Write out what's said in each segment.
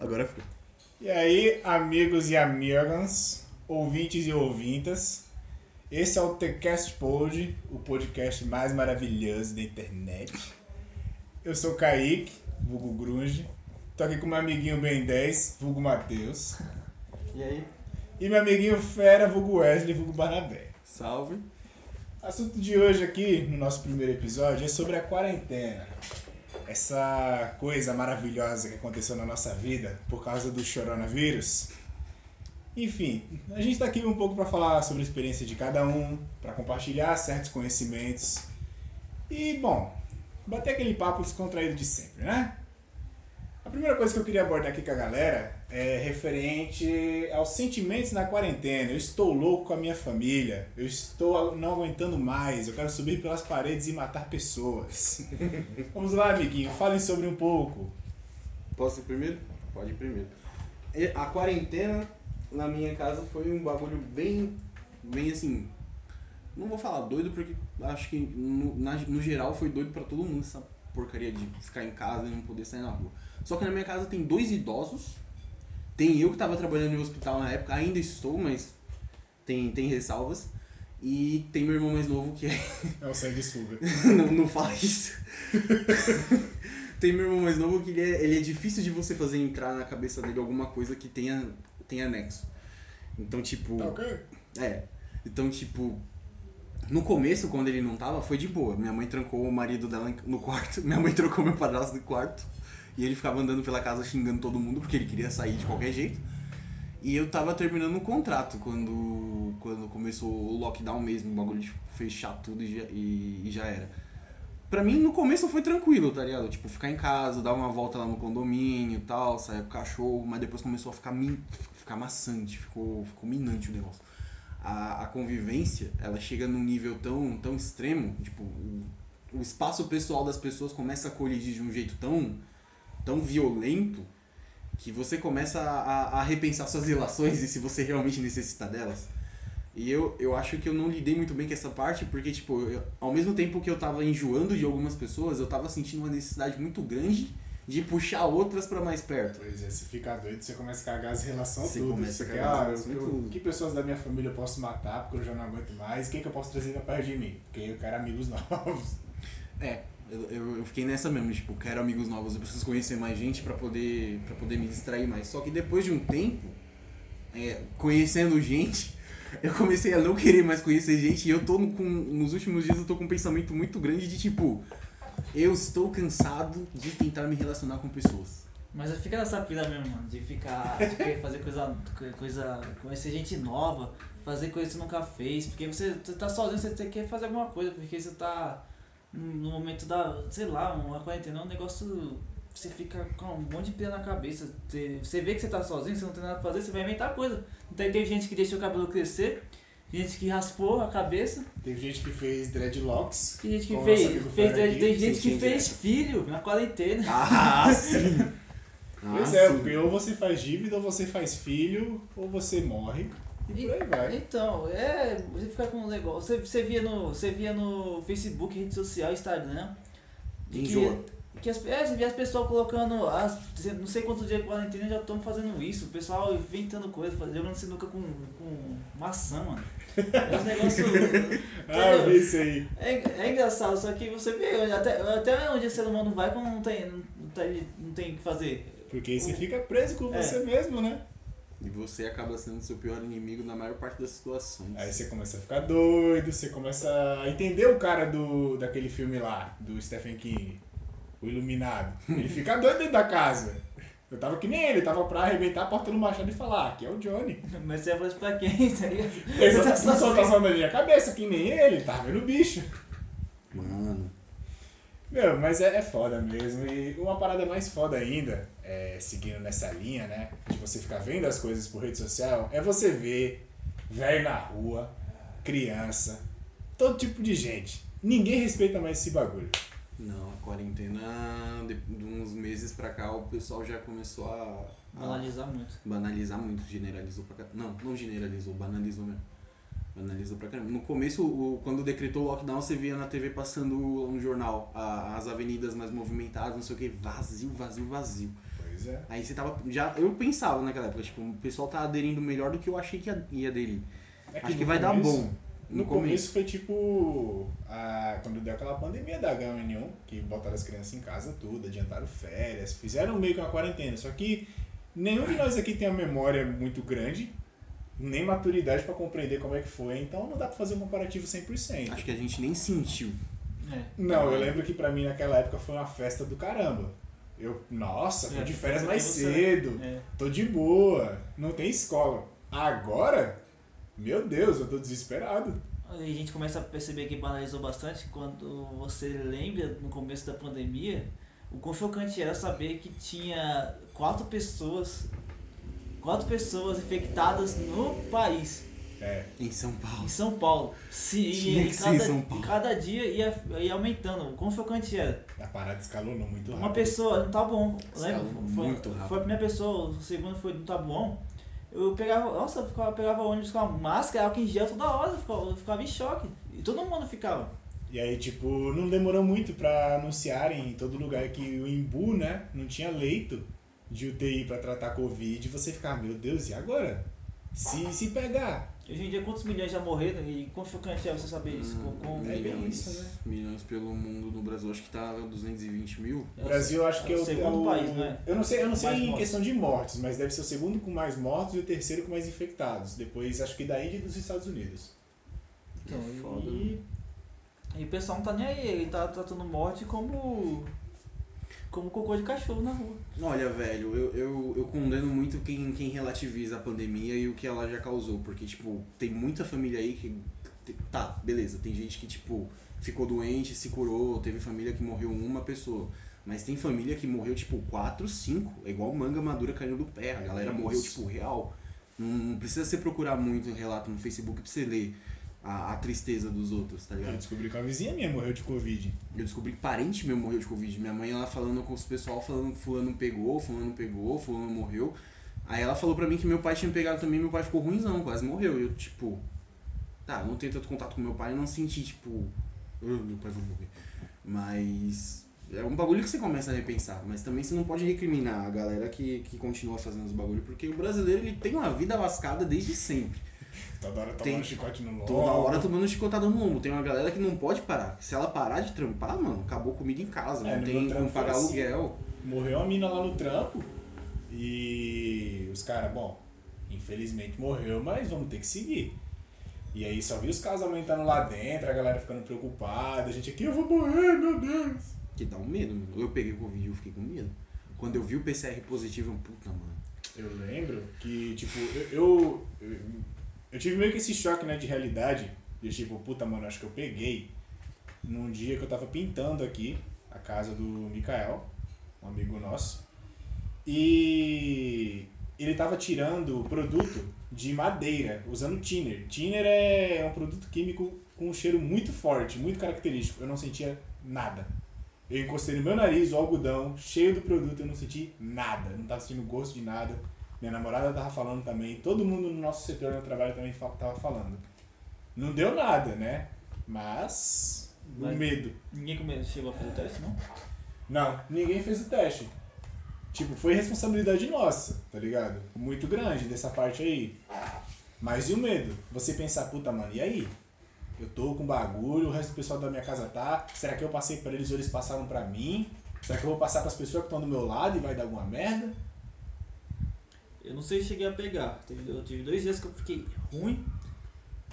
Agora foi. E aí, amigos e amigas, ouvintes e ouvintas, esse é o TCast Pod, o podcast mais maravilhoso da internet. Eu sou o Kaique, vulgo Grunge, tô aqui com meu amiguinho Ben 10, vulgo Matheus, E aí? e meu amiguinho Fera, vulgo Wesley, vulgo Barnabé. Salve. O assunto de hoje aqui, no nosso primeiro episódio, é sobre a quarentena. Essa coisa maravilhosa que aconteceu na nossa vida por causa do coronavírus. Enfim, a gente está aqui um pouco para falar sobre a experiência de cada um, para compartilhar certos conhecimentos e, bom, bater aquele papo descontraído de sempre, né? A primeira coisa que eu queria abordar aqui com a galera é referente aos sentimentos na quarentena. Eu estou louco com a minha família. Eu estou não aguentando mais. Eu quero subir pelas paredes e matar pessoas. Vamos lá, amiguinho. Falem sobre um pouco. Posso ir primeiro? Pode ir primeiro. A quarentena na minha casa foi um bagulho bem. bem assim. Não vou falar doido porque acho que no, na- no geral foi doido pra todo mundo essa porcaria de ficar em casa e não poder sair na rua. Só que na minha casa tem dois idosos. Tem eu que tava trabalhando no hospital na época, ainda estou, mas tem, tem ressalvas. E tem meu irmão mais novo que é É o sanguessuga. não, não fala isso. Tem meu irmão mais novo que ele é, ele é difícil de você fazer entrar na cabeça dele alguma coisa que tenha, tenha anexo. Então, tipo. Tá ok? É. Então, tipo. No começo, quando ele não tava, foi de boa. Minha mãe trancou o marido dela no quarto. Minha mãe trocou meu padrasto no quarto. E ele ficava andando pela casa xingando todo mundo porque ele queria sair de qualquer jeito. E eu tava terminando o contrato quando, quando começou o lockdown mesmo, o bagulho de fechar tudo e já, e, e já era. Pra mim, no começo foi tranquilo, tá ligado? Tipo, ficar em casa, dar uma volta lá no condomínio e tal, sair com o cachorro, mas depois começou a ficar, min, ficar maçante, ficou, ficou minante o negócio. A, a convivência, ela chega num nível tão, tão extremo, tipo, o, o espaço pessoal das pessoas começa a colidir de um jeito tão, tão violento que você começa a, a, a repensar suas relações e se você realmente necessita delas. E eu, eu acho que eu não lidei muito bem com essa parte, porque, tipo, eu- ao mesmo tempo que eu tava enjoando de algumas pessoas, eu tava sentindo uma necessidade muito grande de puxar outras pra mais perto. Pois é, você fica doido, você começa a cagar as relações Você tudo. começa a Você cagar quer, as ah, eu- tudo. Que pessoas da minha família eu posso matar porque eu já não aguento mais? Quem que eu posso trazer pra perto de mim? Porque eu quero amigos novos. É, eu, eu, fiquei nessa mesmo, tipo, quero amigos novos, eu preciso conhecer mais gente pra poder, pra poder me distrair mais. Só que depois de um tempo, é, conhecendo gente, eu comecei a não querer mais conhecer gente e eu tô com, nos últimos dias eu tô com um pensamento muito grande de tipo, eu estou cansado de tentar me relacionar com pessoas. Mas fica nessa pira mesmo, mano, de ficar, de fazer coisa, coisa, conhecer gente nova, fazer coisa que você nunca fez, porque você, você tá sozinho, você quer fazer alguma coisa, porque você tá no momento da, sei lá, uma quarentena é um negócio, você fica com um monte de pira na cabeça, você, você vê que você tá sozinho, você não tem nada pra fazer, você vai inventar coisa. Então teve gente que deixou o cabelo crescer, gente que raspou a cabeça, Teve gente que fez dreadlocks. tem gente que fez, fez aqui, tem gente que fez direto. filho na quarentena. Ah, sim! Pois Ah, é, sim. porque ou você faz dívida, ou você faz filho, ou você morre. E por aí vai. Então, é. Você fica com um negócio. Você, você, via no, você via no Facebook, rede social, Instagram. de. Que, que as, é, você via as pessoas colocando. As, não sei quantos dias de quarentena já estão fazendo isso. O pessoal inventando coisa, jogando sinuca com, com maçã, mano. É um negócio. Ah, eu vi isso aí. É, é engraçado, só que você vê, até, até onde o ser humano vai quando não tem, não tem, não tem o que fazer. Porque aí você fica preso com É. você mesmo, né? E você acaba sendo seu pior inimigo na maior parte das situações. Aí você começa a ficar doido, você começa a entender o cara do daquele filme lá, do Stephen King, O Iluminado. Ele fica doido dentro da casa. Eu tava que nem ele, tava pra arrebentar a porta do machado e falar, "Ah, aqui é o Johnny. Mas você vai fazer isso pra quem, tá ligado? Essa só tá só na minha cabeça, que nem ele, tava vendo o bicho. Mano. Meu, mas é, é foda mesmo. E uma parada mais foda ainda, é, seguindo nessa linha, né? De você ficar vendo as coisas por rede social, é você ver velho na rua, criança, todo tipo de gente. Ninguém respeita mais esse bagulho. Não, a quarentena, de, de uns meses pra cá, o pessoal já começou a, a Analisar muito. banalizar muito, generalizou pra caramba. Não, não generalizou, banalizou mesmo. Banalizou pra caramba. No começo, o, quando decretou o lockdown, você via na TV passando um jornal, a- as avenidas mais movimentadas, não sei o que, vazio, vazio, vazio. Pois é. Aí você tava. Já, eu pensava naquela época, tipo, o pessoal tá aderindo melhor do que eu achei que ia, ia aderir. É Acho que no vai dar começo- bom. No, começo foi tipo. A, quando deu aquela pandemia da H1N1, que botaram as crianças em casa tudo, adiantaram férias, fizeram meio que uma quarentena. Só que nenhum de nós aqui tem a memória muito grande, nem maturidade pra compreender como é que foi, então não dá pra fazer um comparativo 100%. Acho que a gente nem sentiu. É. Não, eu lembro que pra mim naquela época foi uma festa do caramba. Eu, nossa, tô É, de férias porque mais você- cedo, É. tô de boa, não tem escola. Agora, meu Deus, eu tô desesperado. Aí a gente começa a perceber que banalizou bastante quando você lembra no começo da pandemia, o quão chocante era saber que tinha quatro pessoas, quatro pessoas infectadas no país, É, Em São Paulo. em São Paulo. Se, Tinha e que ser cada, em São Paulo. cada dia ia, ia aumentando. O quão chocante era. a parada escalonou muito rápido. Uma pessoa no Tabuão, lembra? Escalou Foi, muito rápido. foi a primeira pessoa, o segundo foi no Tabuão. Eu pegava, nossa, eu ficava, pegava ônibus com a máscara, álcool em gel toda hora, eu ficava, eu ficava em choque. E todo mundo ficava. E aí, tipo, não demorou muito pra anunciarem em todo lugar que o Imbu, né, não tinha leito de UTI pra tratar Covid. E você ficar, meu Deus, e agora? Se, se pegar? Hoje em dia, quantos milhões já morreram e quão chocante é você saber isso? Com, com- É bem milhões, isso, né? milhões pelo mundo no Brasil. Acho que tá 220 mil. O Brasil, acho que é o segundo é o- país, né? Eu não sei, eu não sei em mortes. questão de mortes, mas deve ser o segundo com mais mortos e o terceiro com mais infectados. Depois, acho que da Índia e dos Estados Unidos. Então, É foda, e, e o pessoal não tá nem aí, ele tá tratando morte como. Como cocô de cachorro na rua. Olha, velho, eu, eu, eu condeno muito quem, quem relativiza a pandemia e o que ela já causou. Porque, tipo, tem muita família aí que. Tá, beleza, tem gente que, tipo, ficou doente, se curou, teve família que morreu uma pessoa. Mas tem família que morreu, tipo, quatro, cinco. É igual manga madura caindo do pé. A galera morreu, tipo, real. Não, não precisa você procurar muito em relato no Facebook pra você ler a, a tristeza dos outros, tá Eu ligado? descobri que uma vizinha minha morreu de Covid. Eu descobri que parente meu morreu de Covid. Minha mãe, ela falando com os pessoal, falando que fulano pegou, fulano pegou, fulano morreu. Aí ela falou pra mim que meu pai tinha pegado também, meu pai ficou ruimzão, quase morreu. E eu, tipo, tá, não tenho tanto contato com meu pai, não senti, tipo, "Ah, meu pai vai morrer. Mas é um bagulho que você começa a repensar. Mas também você não pode recriminar a galera que, que continua fazendo os bagulhos, porque o brasileiro, ele tem uma vida lascada desde sempre. Toda hora tomando Tem- chicote no lombo. Toda hora tomando chicotada no lombo. Tem uma galera que não pode parar. Se ela parar de trampar, mano, acabou comida em casa. É, não tem como pagar foi assim. aluguel. Morreu uma mina lá no trampo e os caras, bom, infelizmente morreu, mas vamos ter que seguir. E aí só vi os casos aumentando lá dentro, a galera ficando preocupada, a gente aqui, eu vou morrer, meu Deus. Que dá um medo, mano. Eu peguei Covid e eu fiquei com medo. Quando eu vi o PCR positivo, eu, puta, mano. Eu lembro que, tipo, eu, eu, eu, eu tive meio que esse choque, né, de realidade, de tipo, puta, mano, acho que eu peguei num dia que eu tava pintando aqui a casa do Mikael, um amigo nosso, e ele tava tirando produto de madeira, usando thinner. Thinner é um produto químico com um cheiro muito forte, muito característico. Eu não sentia nada. Eu encostei no meu nariz o algodão, cheio do produto, eu não senti nada. Não tava sentindo gosto de nada. Minha namorada tava falando também, todo mundo no nosso setor no trabalho também tava falando. Não deu nada, né? Mas. O Mas- medo. Ninguém chegou a fazer teste, não? Não, ninguém fez o teste. Tipo, foi responsabilidade nossa, tá ligado? Muito grande dessa parte aí. Mas e o medo? Você pensar, puta, mano, e aí? Eu tô com bagulho, o resto do pessoal da minha casa tá. Será que eu passei pra eles ou eles passaram pra mim? Será que eu vou passar pras pessoas que estão do meu lado e vai dar alguma merda? Eu não sei se cheguei a pegar. Eu tive dois dias que eu fiquei ruim,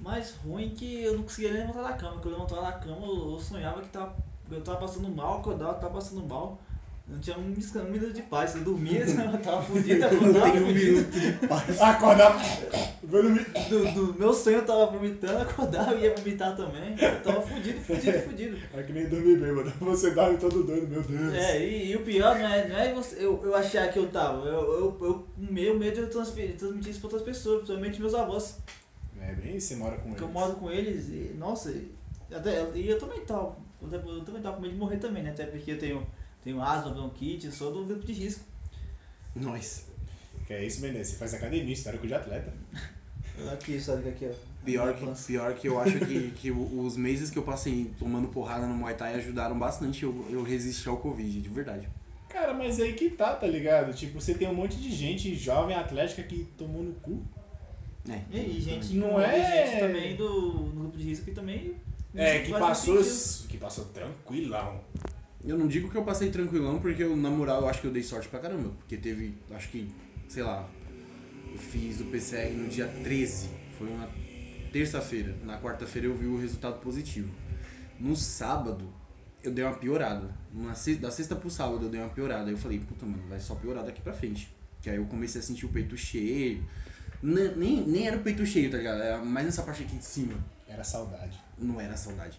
mais ruim que eu não conseguia nem levantar da cama. Quando eu levantava da cama, eu eu sonhava que tava, eu tava passando mal, acordava, tava passando mal. Eu não tinha um, um minuto de paz. Eu dormia, eu tava fudido, acordava fudido. Acordar. Vou dormir. Do, do meu sonho eu tava vomitando, acordava e ia vomitar também. Eu tava fudido, fudido, fudido. É que nem dormir bêbado. Você dorme todo doido, meu Deus. É, e, e o pior não é, não é você, eu, eu achar que eu tava. Eu, eu, eu, o meu medo eu transferir, transmitir isso pra outras pessoas, principalmente meus avós. É bem isso, você mora com Porque eu eles. moro com eles e, nossa, e, até, e eu também tava. Eu, eu também tava com medo de morrer também, né? Até porque eu tenho, tenho asma, bronquite, eu sou do grupo de risco. Nós. Que é isso, Mendes. Você faz academia, histórico de atleta. Aqui, sabe aqui, ó. Pior que, pior que eu acho que, que os meses que eu passei tomando porrada no Muay Thai ajudaram bastante eu, eu resistir ao Covid, de verdade. Cara, mas aí que tá, tá ligado? Tipo, você tem um monte de gente jovem atlética que tomou no cu. É, E, e gente, Não e é- gente também do no grupo de risco que também. É, que passou, que passou tranquilão. Eu não digo que eu passei tranquilão, porque eu, na moral eu acho que eu dei sorte pra caramba. Porque teve, acho que, sei lá, eu fiz o PCR no dia 13, foi uma terça-feira. Na quarta-feira eu vi o resultado positivo. No sábado, eu dei uma piorada. Na se- da sexta pro sábado eu dei uma piorada. Aí eu falei, puta, mano, vai só piorar daqui pra frente. Que aí eu comecei a sentir o peito cheio. N- Nem, nem era o peito cheio, tá ligado? Era mais nessa parte aqui de cima. Era saudade. Não era saudade.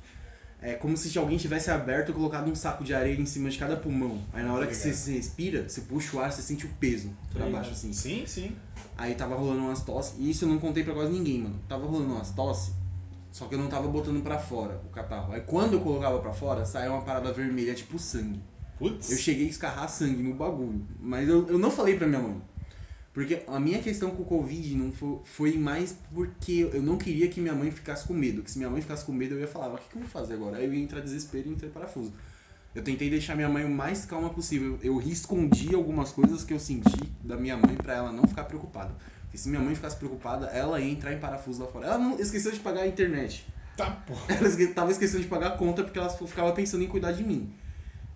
É como se alguém tivesse aberto e colocado um saco de areia em cima de cada pulmão. Aí na hora que você, Obrigado. você respira, você puxa o ar, você sente o peso pra Obrigado. baixo assim. Sim, sim. Aí tava rolando umas tosse, e isso eu não contei pra quase ninguém, mano. Tava rolando umas tosse, só que eu não tava botando pra fora o catarro. Aí quando eu colocava pra fora, saía uma parada vermelha, tipo sangue. Putz. Eu cheguei a escarrar sangue no bagulho, mas eu, eu não falei pra minha mãe. Porque a minha questão com o Covid não foi, foi mais porque eu não queria que minha mãe ficasse com medo. Que se minha mãe ficasse com medo, eu ia falar, "Mas o que, que eu vou fazer agora? Aí eu ia entrar desespero e entrei em parafuso. Eu tentei deixar minha mãe o mais calma possível. Eu escondi algumas coisas que eu senti da minha mãe pra ela não ficar preocupada. Porque se minha mãe ficasse preocupada, ela ia entrar em parafuso lá fora. Ela não esqueceu de pagar a internet. Tá, porra. Ela esque- tava esquecendo de pagar a conta porque ela ficava pensando em cuidar de mim.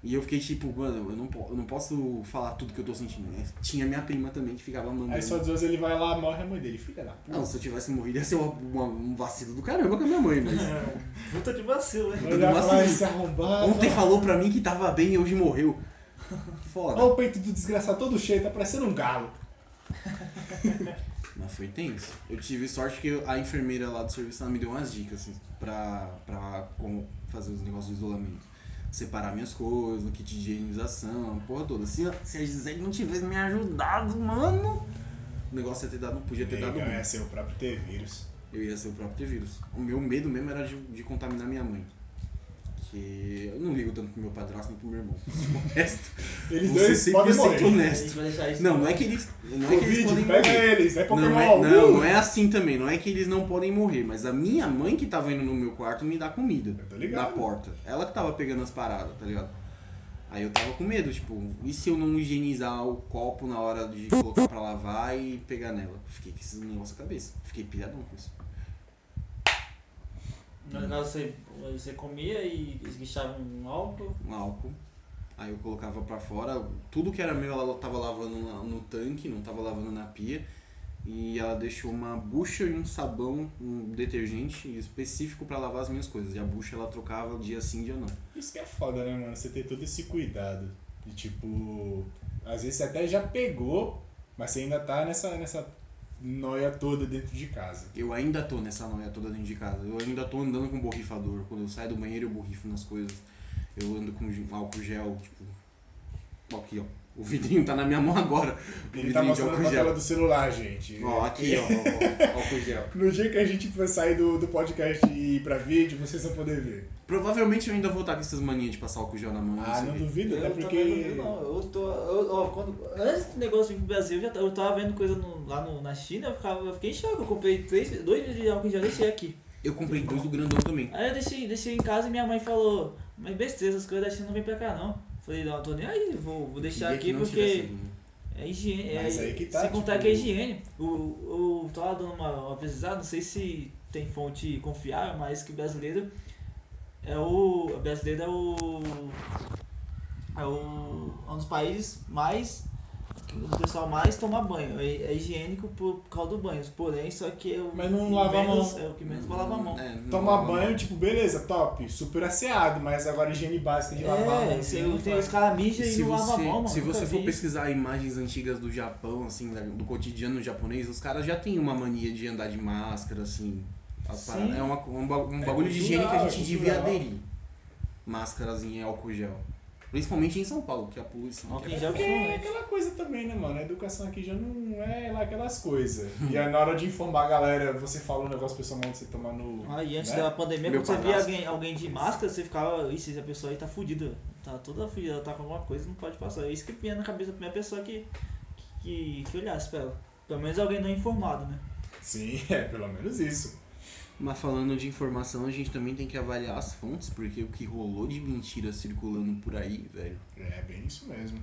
E eu fiquei tipo, mano, eu não, eu não posso falar tudo que eu tô sentindo. né? Tinha minha prima também que ficava mandando. Aí só Deus ele vai lá, morre a mãe dele. Filha da puta. Não, se eu tivesse morrido ia ser uma- uma- um vacilo do caramba com a minha mãe, mas. Puta de vacilo, né? Assim, esse arrombado. Ontem falou pra mim que tava bem e hoje morreu. Foda. Olha o peito do desgraçado todo cheio, tá parecendo um galo. Mas foi tenso. Eu tive sorte que a enfermeira lá do serviço ela me deu umas dicas, assim, pra, pra como fazer os negócios do isolamento. Separar minhas coisas, no kit de higienização, a porra toda. Se, se a Gisele não tivesse me ajudado, mano, o negócio ia ter dado, podia ter dado Negão ruim. é ser o próprio ter vírus. Eu ia ser o próprio ter vírus. O meu medo mesmo era de, de contaminar minha mãe. Que eu não ligo tanto pro meu padrasto nem pro meu irmão. O resto, Eles dois podem 100% morrer. Honesto. deixar isso. Não, não é que eles, não é que eles podem pega morrer. eles. É Pokémon. Não, é, não, uh! não é assim também. Não é que eles não podem morrer, mas a minha mãe que tava indo no meu quarto me dá comida. Ligado. Na porta. Ela que tava pegando as paradas, tá ligado? Aí eu tava com medo, tipo, e se eu não higienizar o copo na hora de colocar pra lavar e pegar nela? Fiquei com esse negócio na cabeça. Fiquei pilhadão com isso. No caso, você, você comia e esguichava um álcool. Um álcool. Aí eu colocava pra fora. Tudo que era meu ela tava lavando na- no tanque, não tava lavando na pia. E ela deixou uma bucha e um sabão, um detergente específico pra lavar as minhas coisas. E a bucha ela trocava dia sim, dia não. Isso que é foda, né, mano? Você ter todo esse cuidado. De tipo. Às vezes você até já pegou, mas você ainda tá nessa, nessa noia toda dentro de casa. Eu ainda tô nessa noia toda dentro de casa. Eu ainda tô andando com borrifador. Quando eu saio do banheiro eu borrifo nas coisas. Eu ando com álcool gel, tipo. Aqui, ó. O vidrinho tá na minha mão agora. O Ele tá mostrando na tela do celular, gente. Ó, aqui, ó, ó, ó, álcool gel. No dia que a gente for sair do, do podcast e ir pra vídeo, vocês vão poder ver. Provavelmente eu ainda vou estar com essas manias de passar álcool gel na mão. Ah, não ver. duvido, até Eu porque. não, vi, não. Eu tô. Eu, ó, quando, antes do negócio vir pro Brasil, eu, já, eu tava vendo coisa no- lá no, na China, eu, ficava, eu fiquei em choque. Eu comprei três, dois de álcool em gel, deixei aqui. Eu comprei dois do grandão também. Aí eu deixei, deixei em casa e minha mãe falou: Mas besteira, essas coisas da China não vem pra cá não. Falei: Não, tô nem aí, vou, vou deixar aqui não porque. vindo. É higiene. É, Mas aí que tá, sem contar tipo- que é higiene. O, o, eu tava dando uma, uma pesquisada, não sei se tem fonte confiável, mas que o brasileiro é o. O brasileiro é o. É o. É um dos países mais. que O pessoal mais toma banho. É, é higiênico por, por causa do banho. Porém, só que é o. Mas não lava a mão. É o que menos vai lavar a mão. É, Tomar lava a mão. banho, tipo, beleza, top, super asseado, mas agora higiene básica de lavar a mão. É, assim, você, tem faz. os caras mijam e Se não lavam a você, mão, mano. se você for vi. pesquisar imagens antigas do Japão, assim, do cotidiano japonês, os caras já têm uma mania de andar de máscara, assim. Sim. É uma, um, um É bagulho de higiene que a cultural, gente é devia aderir. Máscaras em álcool gel. Principalmente em São Paulo, que a poluição aqui em é é aquela coisa também, né, mano? A educação aqui já não é lá aquelas coisas. e aí na hora de informar a galera, você fala um negócio pessoalmente, você tomar no. Ah, e antes né? da pandemia, Meu quando você via alguém, alguém de máscara, você ficava, ixi, essa pessoa aí tá fudida, tá toda fudida, ela tá com alguma coisa, não pode passar. É isso que vinha na cabeça da primeira pessoa que, que, que olhasse pra ela. Pelo menos alguém não informado, né? Sim, é pelo menos isso. Mas falando de informação, a gente também tem que avaliar as fontes, porque o que rolou de mentira circulando por aí, velho. É bem isso mesmo.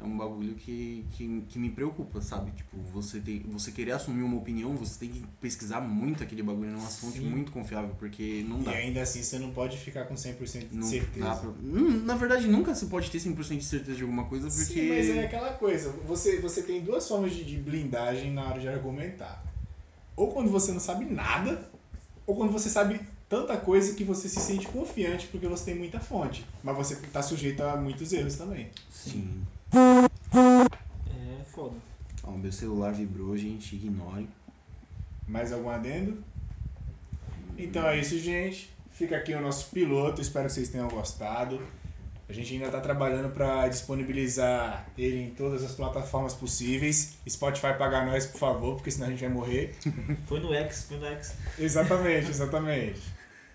é um bagulho que, que, que me preocupa, sabe? Tipo, você, tem, você querer assumir uma opinião, você tem que pesquisar muito aquele bagulho numa fonte Sim. muito confiável, porque não E dá. ainda assim você não pode ficar com 100% de Não certeza. pra- Hum, Na verdade, nunca você pode ter 100% de certeza de alguma coisa, porque... Sim, mas é aquela coisa. Você, você tem duas formas de blindagem na hora de argumentar. Ou quando você não sabe nada, ou quando você sabe tanta coisa que você se sente confiante porque você tem muita fonte. Mas você tá sujeito a muitos erros também. Sim. É foda. Ó, meu celular vibrou, gente, ignorem. Mais algum adendo? Então é isso, gente. Fica aqui o nosso piloto. Espero que vocês tenham gostado. A gente ainda está trabalhando para disponibilizar ele em todas as plataformas possíveis. Spotify pagar nós, por favor, porque senão a gente vai morrer. Foi no X, foi no X. Exatamente, exatamente.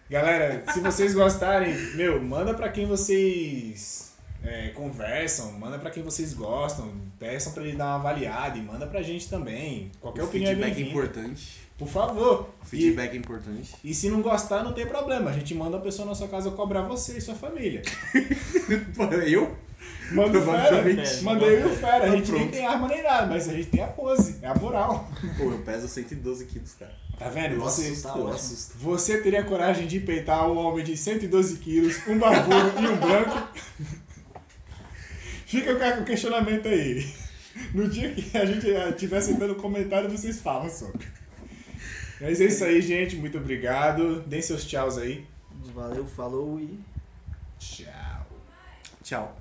Galera, se vocês gostarem, meu, manda pra quem vocês é, conversam, manda pra quem vocês gostam, peçam pra ele dar uma avaliada e manda pra gente também. Qualquer o opinião é feedback é importante. Por favor. E, feedback é importante. e se não gostar, não tem problema. A gente manda a pessoa na sua casa cobrar você e sua família. Eu? Manda o Fera. E o Fera. A Tá gente nem tem arma nem nada, mas a gente tem a pose, é a moral. Pô, eu peso 112 quilos, cara. Tá vendo? Eu Você, tá. Você teria coragem de peitar um homem de 112 quilos, um barbudo e um branco? Fica com o questionamento aí. No dia que a gente estiver sentando comentário, vocês falam sobre. Mas é isso aí, gente. Muito obrigado. Deem seus tchauz aí. Valeu, falou e. Tchau. Tchau.